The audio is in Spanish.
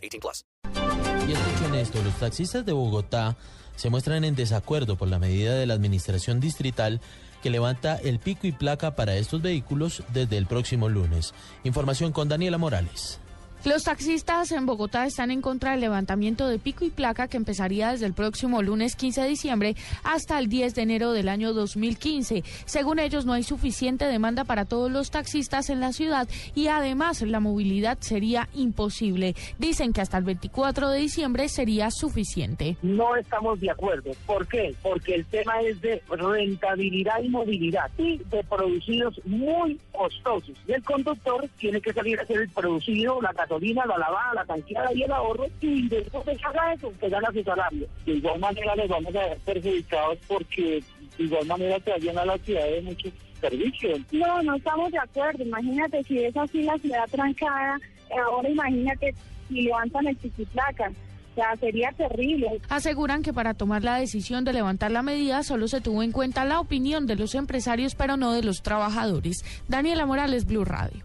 18 plus. Y escuchen esto, los taxistas de Bogotá se muestran en desacuerdo por la medida de la administración distrital que levanta el pico y placa para estos vehículos desde el próximo lunes. Información con Daniela Morales. Los taxistas en Bogotá están en contra del levantamiento de pico y placa que empezaría desde el próximo lunes 15 de diciembre hasta el 10 de enero del año 2015. Según ellos, no hay suficiente demanda para todos los taxistas en la ciudad y además la movilidad sería imposible. Dicen que hasta el 24 de diciembre sería suficiente. No estamos de acuerdo. ¿Por qué? Porque el tema es de rentabilidad y movilidad y de producidos muy costosos. Y el conductor tiene que salir a hacer el producido, la gasolina, la lavada, la tanqueada y el ahorro, y después de que haga eso, que gana su salario. De igual manera les vamos a ver perjudicados porque de igual manera se llena la ciudad de muchos servicios. No, no estamos de acuerdo. Imagínate si es así la ciudad trancada, ahora imagínate si levantan el placa. O sea, sería terrible. Aseguran que para tomar la decisión de levantar la medida solo se tuvo en cuenta la opinión de los empresarios, pero no de los trabajadores. Daniela Morales, Blue Radio.